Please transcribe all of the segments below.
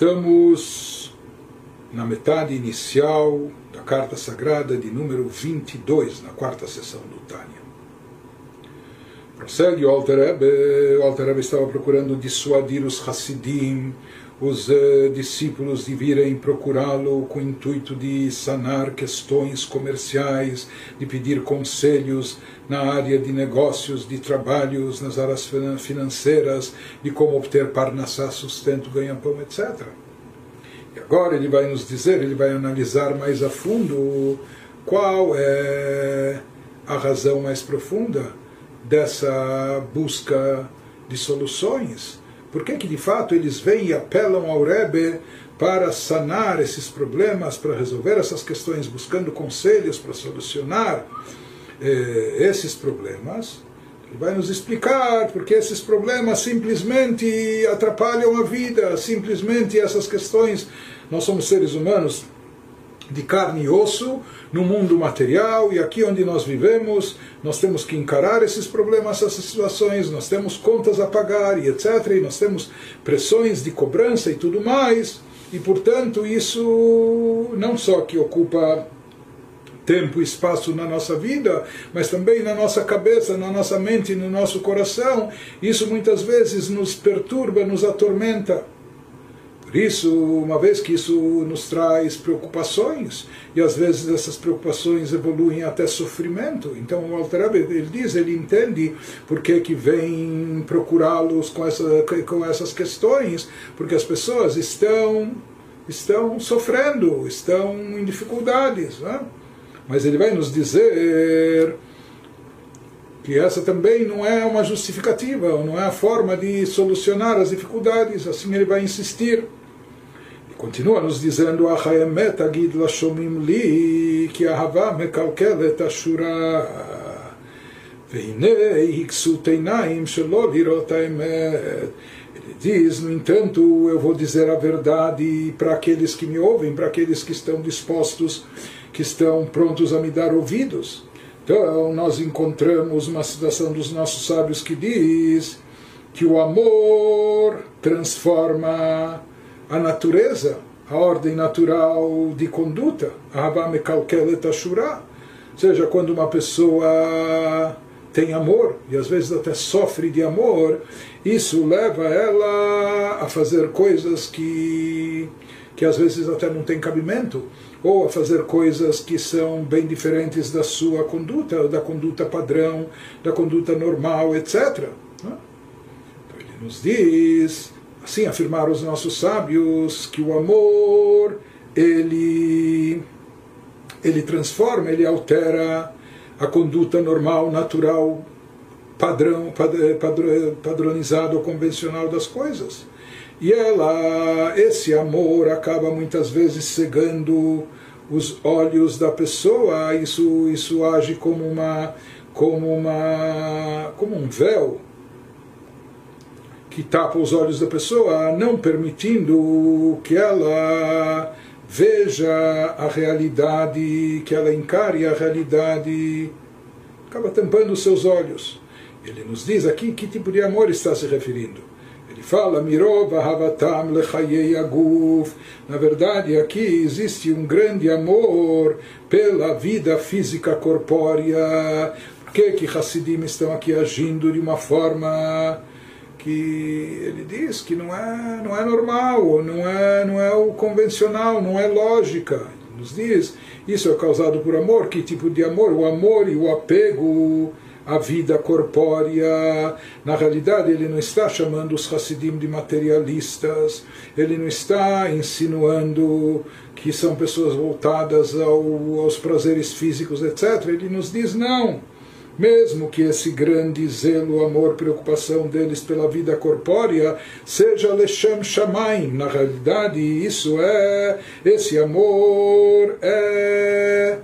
Estamos na metade inicial da Carta Sagrada de número 22, na quarta sessão do Tânia. Prossegue o Alter Rebbe, o Alter Rebbe estava procurando dissuadir os Hassidim, os uh, discípulos de virem procurá-lo com o intuito de sanar questões comerciais, de pedir conselhos na área de negócios, de trabalhos, nas áreas financeiras, de como obter parnassá, sustento, ganha-pão, etc. E agora ele vai nos dizer, ele vai analisar mais a fundo qual é a razão mais profunda dessa busca de soluções por que, que de fato eles vêm e apelam ao Rebbe para sanar esses problemas, para resolver essas questões, buscando conselhos para solucionar eh, esses problemas? Ele vai nos explicar porque esses problemas simplesmente atrapalham a vida, simplesmente essas questões. Nós somos seres humanos de carne e osso no mundo material e aqui onde nós vivemos, nós temos que encarar esses problemas, essas situações, nós temos contas a pagar e etc. E nós temos pressões de cobrança e tudo mais. E portanto, isso não só que ocupa tempo e espaço na nossa vida, mas também na nossa cabeça, na nossa mente, no nosso coração. Isso muitas vezes nos perturba, nos atormenta. Por isso, uma vez que isso nos traz preocupações, e às vezes essas preocupações evoluem até sofrimento, então o Alter ele diz, ele entende por que, que vem procurá-los com, essa, com essas questões, porque as pessoas estão, estão sofrendo, estão em dificuldades. Né? Mas ele vai nos dizer que essa também não é uma justificativa, não é a forma de solucionar as dificuldades, assim ele vai insistir. Continua nos dizendo Ahaemet a lashomim li que ahava ele diz, no entanto, eu vou dizer a verdade para aqueles que me ouvem, para aqueles que estão dispostos, que estão prontos a me dar ouvidos. Então, nós encontramos uma citação dos nossos sábios que diz que o amor transforma a natureza, a ordem natural de conduta, ou seja, quando uma pessoa tem amor, e às vezes até sofre de amor, isso leva ela a fazer coisas que, que às vezes até não tem cabimento, ou a fazer coisas que são bem diferentes da sua conduta, da conduta padrão, da conduta normal, etc. Então ele nos diz Assim afirmaram os nossos sábios que o amor ele ele transforma, ele altera a conduta normal, natural, padrão, padronizado ou convencional das coisas. E ela, esse amor acaba muitas vezes cegando os olhos da pessoa. Isso, isso age como uma, como uma, como um véu que tapa os olhos da pessoa, não permitindo que ela veja a realidade, que ela encare a realidade, acaba tampando os seus olhos. Ele nos diz aqui que tipo de amor está se referindo. Ele fala, Mirova Havatam Lechayei Aguf. Na verdade, aqui existe um grande amor pela vida física corpórea. Por que, que Hassidim estão aqui agindo de uma forma que ele diz que não é, não é normal, não é, não é o convencional, não é lógica. Ele nos diz, isso é causado por amor. Que tipo de amor? O amor e o apego à vida corpórea. Na realidade, ele não está chamando os Hassidim de materialistas, ele não está insinuando que são pessoas voltadas ao, aos prazeres físicos, etc. Ele nos diz, não mesmo que esse grande zelo, amor, preocupação deles pela vida corpórea seja Leshem Shamaim. Na realidade, isso é, esse amor é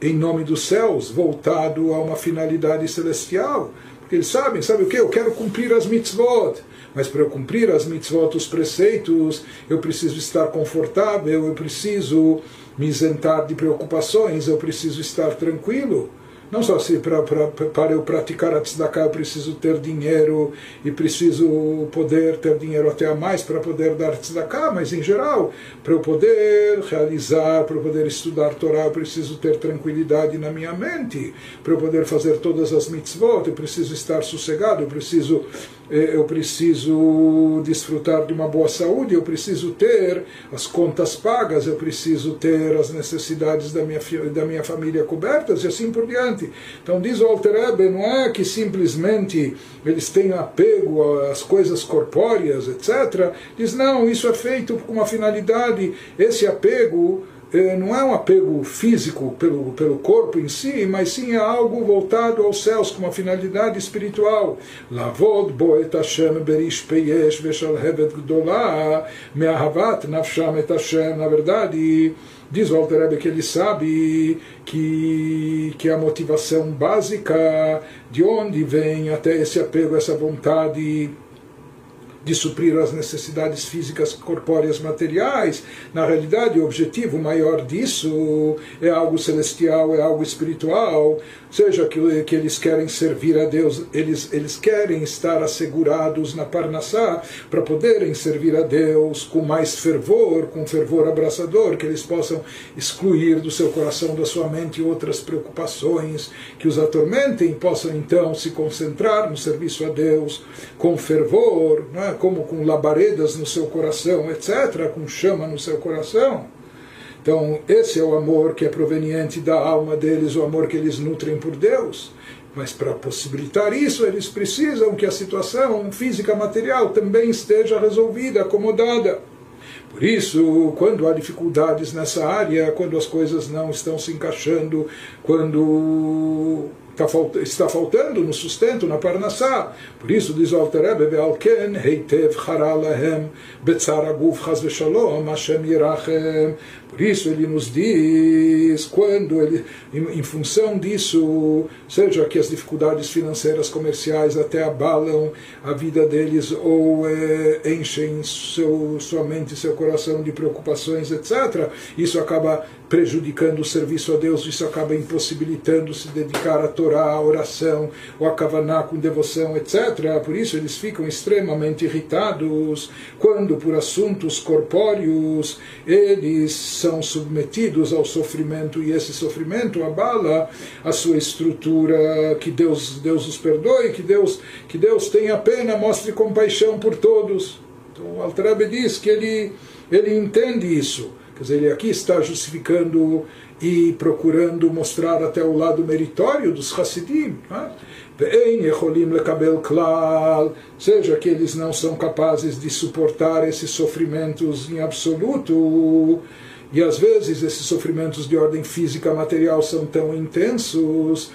em nome dos céus, voltado a uma finalidade celestial. Porque eles sabem, sabe o que? Eu quero cumprir as mitzvot. Mas para eu cumprir as mitzvot, os preceitos, eu preciso estar confortável, eu preciso me isentar de preocupações, eu preciso estar tranquilo. Não só se pra, pra, para eu praticar a tzedakah eu preciso ter dinheiro e preciso poder ter dinheiro até a mais para poder dar tzedakah, mas em geral, para eu poder realizar, para eu poder estudar Torá, eu preciso ter tranquilidade na minha mente, para eu poder fazer todas as mitzvot, eu preciso estar sossegado, eu preciso eu preciso desfrutar de uma boa saúde, eu preciso ter as contas pagas, eu preciso ter as necessidades da minha, da minha família cobertas e assim por diante. Então diz o Alter não é que simplesmente eles têm apego às coisas corpóreas, etc. Diz, não, isso é feito com uma finalidade, esse apego não é um apego físico pelo, pelo corpo em si, mas sim é algo voltado aos céus, com uma finalidade espiritual. Lavod boet Hashem berish peyesh veshalhevet gdolah me'ahavat nafsham et Hashem. Na verdade, diz o Alter que ele sabe que, que a motivação básica, de onde vem até esse apego, essa vontade de suprir as necessidades físicas corpóreas materiais. Na realidade, o objetivo maior disso é algo celestial, é algo espiritual, seja que, que eles querem servir a Deus, eles, eles querem estar assegurados na Parnassá para poderem servir a Deus com mais fervor, com fervor abraçador, que eles possam excluir do seu coração, da sua mente outras preocupações que os atormentem, possam então se concentrar no serviço a Deus com fervor, é? Como com labaredas no seu coração, etc., com chama no seu coração. Então, esse é o amor que é proveniente da alma deles, o amor que eles nutrem por Deus. Mas para possibilitar isso, eles precisam que a situação física material também esteja resolvida, acomodada. Por isso, quando há dificuldades nessa área, quando as coisas não estão se encaixando, quando está faltando no sustento, na parnassá. Por isso diz o Alter Rebbe, Ve'alken heitev chara lahem betzar aguf chaz v'shalom Hashem yirachem. Por isso ele nos diz, quando ele, em, em, função disso, seja que as dificuldades financeiras comerciais até abalam a vida deles ou é, enchem seu, sua mente, seu coração de preocupações, etc., isso acaba prejudicando o serviço a Deus, isso acaba impossibilitando se dedicar à Torá, à oração, ou a Kavaná com devoção, etc. Por isso eles ficam extremamente irritados quando, por assuntos corpóreos, eles são submetidos ao sofrimento e esse sofrimento abala a sua estrutura. Que Deus, Deus os perdoe, que Deus, que Deus tenha pena, mostre compaixão por todos. Então o Altrabe diz que ele, ele entende isso Quer dizer, ele aqui está justificando e procurando mostrar até o lado meritório dos Hassidim. Né? Seja que eles não são capazes de suportar esses sofrimentos em absoluto. E às vezes esses sofrimentos de ordem física material são tão intensos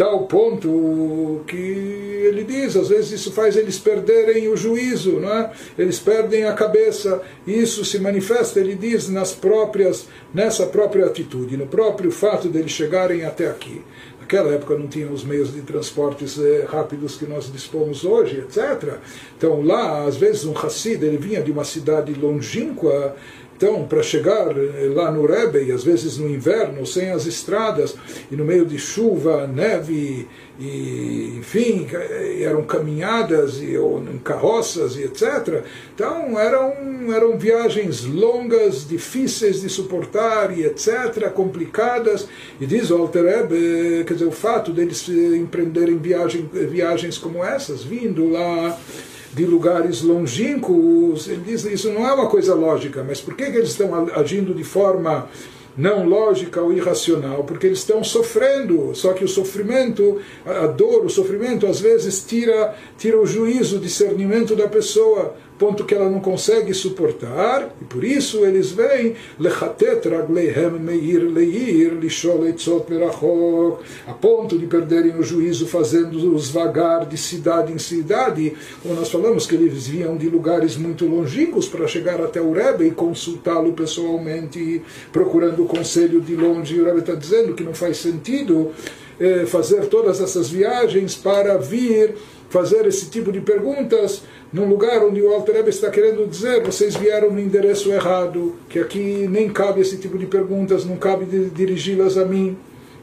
tal ponto que ele diz, às vezes isso faz eles perderem o juízo, não é? eles perdem a cabeça, isso se manifesta, ele diz, nas próprias, nessa própria atitude, no próprio fato deles chegarem até aqui. Naquela época não tinham os meios de transportes eh, rápidos que nós dispomos hoje, etc. Então lá, às vezes um Hassid, ele vinha de uma cidade longínqua, então, para chegar eh, lá no Rebbe, e às vezes no inverno, sem as estradas, e no meio de chuva, neve, e, enfim, eh, eram caminhadas e, ou em carroças e etc. Então, eram, eram viagens longas, difíceis de suportar e etc., complicadas. E diz o Alter Rebbe, quer dizer, o fato deles empreenderem viagem, viagens como essas, vindo lá de lugares longínquos, ele diz isso não é uma coisa lógica, mas por que, que eles estão agindo de forma não lógica ou irracional? Porque eles estão sofrendo, só que o sofrimento, a dor, o sofrimento às vezes tira, tira o juízo, o discernimento da pessoa ponto que ela não consegue suportar, e por isso eles vêm lechatet ragleihem meir leir lishol etzot merachok, a ponto de perderem o juízo fazendo-os vagar de cidade em cidade, como nós falamos que eles vinham de lugares muito longínquos para chegar até o Rebbe e consultá-lo pessoalmente, procurando o conselho de longe, e o Rebbe está dizendo que não faz sentido eh, fazer todas essas viagens para vir fazer esse tipo de perguntas num lugar onde o Alter Rebbe está querendo dizer vocês vieram no endereço errado, que aqui nem cabe esse tipo de perguntas, não cabe dirigi-las a mim.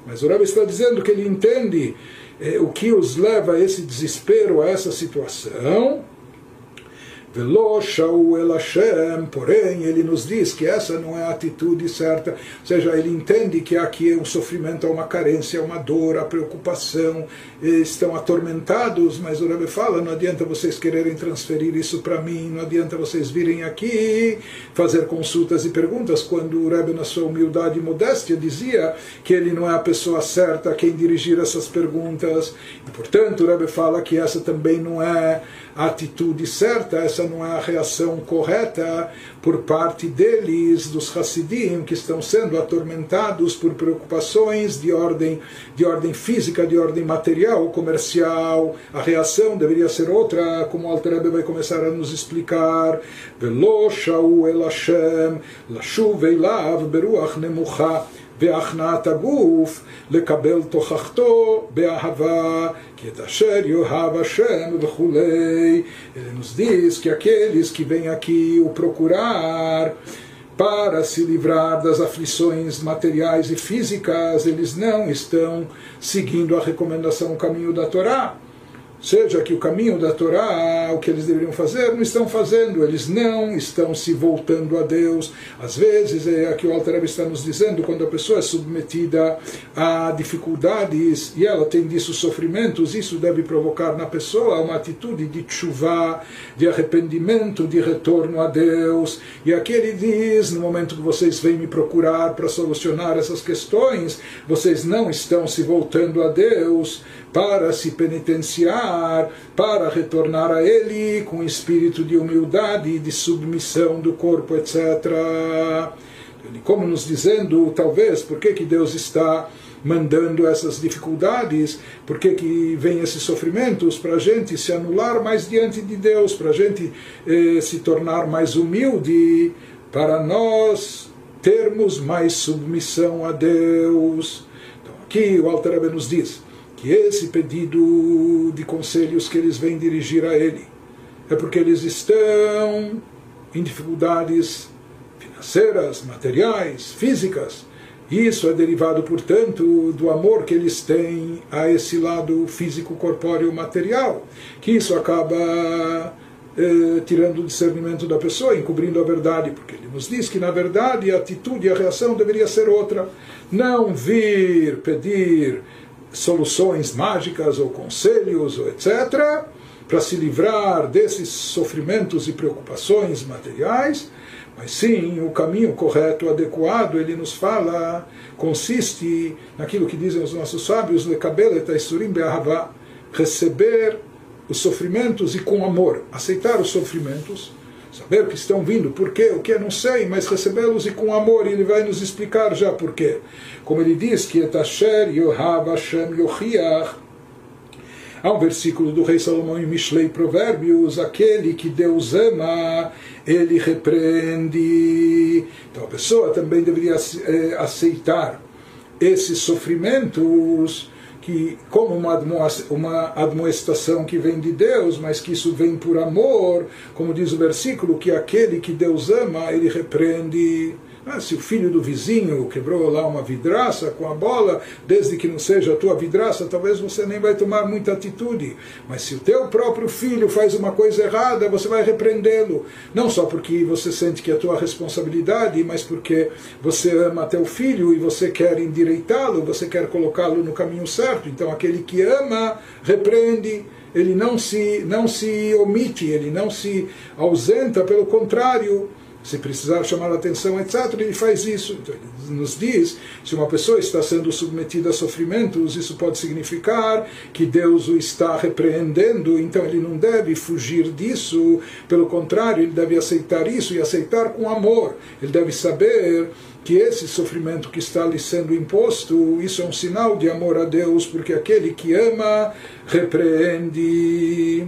Mas o Rebbe está dizendo que ele entende eh, o que os leva a esse desespero, a essa situação, Velo El Hashem, porém, ele nos diz que essa não é a atitude certa, ou seja, ele entende que aqui é um sofrimento, é uma carência, é uma dor, a preocupação, estão atormentados, mas o Rebbe fala, não adianta vocês quererem transferir isso para mim, não adianta vocês virem aqui fazer consultas e perguntas, quando o Rebbe, na sua humildade e modéstia, dizia que ele não é a pessoa certa a quem dirigir essas perguntas, e portanto o Rebbe fala que essa também não é atitude certa, essa não é a reação correta por parte deles, dos Hassidim, que estão sendo atormentados por preocupações de ordem, de ordem física, de ordem material, comercial. A reação deveria ser outra, como Alter vai começar a nos explicar. Velo el Hashem, lashuv eilav beruach nemucha. בהכנעת הגוף לקבל תוכחתו באהבה, כי את אשר יאהב השם וכולי. Ele nos diz que aqueles que vêm aqui o procurar para se livrar das aflições materiais e físicas, eles não estão seguindo a recomendação, o caminho da Torá seja que o caminho da Torá, o que eles deveriam fazer, não estão fazendo, eles não estão se voltando a Deus. Às vezes, é aqui o Alter está nos dizendo, quando a pessoa é submetida a dificuldades e ela tem disso sofrimentos, isso deve provocar na pessoa uma atitude de chuva, de arrependimento, de retorno a Deus. E aqui ele diz, no momento que vocês vêm me procurar para solucionar essas questões, vocês não estão se voltando a Deus para se penitenciar, para retornar a Ele com espírito de humildade e de submissão do corpo, etc. Como nos dizendo, talvez, por que, que Deus está mandando essas dificuldades, por que, que vem esses sofrimentos? Para a gente se anular mais diante de Deus, para a gente eh, se tornar mais humilde, para nós termos mais submissão a Deus. Então, aqui o Alter nos diz que esse pedido de conselhos que eles vêm dirigir a ele é porque eles estão em dificuldades financeiras, materiais, físicas. Isso é derivado, portanto, do amor que eles têm a esse lado físico, corpóreo, material, que isso acaba eh, tirando o discernimento da pessoa, encobrindo a verdade, porque ele nos diz que, na verdade, a atitude e a reação deveria ser outra. Não vir pedir soluções mágicas ou conselhos ou etc., para se livrar desses sofrimentos e preocupações materiais, mas sim o caminho correto, adequado, ele nos fala, consiste naquilo que dizem os nossos sábios, receber os sofrimentos e com amor, aceitar os sofrimentos, saber que estão vindo, por quê, o que, não sei, mas recebê-los e com amor, e ele vai nos explicar já por quê. Como ele diz que etasher yohav Hashem yochiach, há um versículo do rei Salomão em Mishlei Provérbios, aquele que Deus ama, ele repreende. Então a pessoa também deveria eh, aceitar esses sofrimentos que como uma, admoestação que vem de Deus, mas que isso vem por amor, como diz o versículo, que aquele que Deus ama, ele repreende. Ah, se o filho do vizinho quebrou lá uma vidraça com a bola, desde que não seja a tua vidraça, talvez você nem vai tomar muita atitude. Mas se o teu próprio filho faz uma coisa errada, você vai repreendê-lo. Não só porque você sente que é tua responsabilidade, mas porque você ama teu filho e você quer endireitá-lo, você quer colocá-lo no caminho certo. Então aquele que ama, repreende ele não se, não se omite, ele não se ausenta, pelo contrário, se precisar chamar a atenção, etc., ele faz isso. Então, ele nos diz: se uma pessoa está sendo submetida a sofrimentos, isso pode significar que Deus o está repreendendo, então ele não deve fugir disso, pelo contrário, ele deve aceitar isso e aceitar com amor. Ele deve saber que esse sofrimento que está lhe sendo imposto, isso é um sinal de amor a Deus, porque aquele que ama repreende.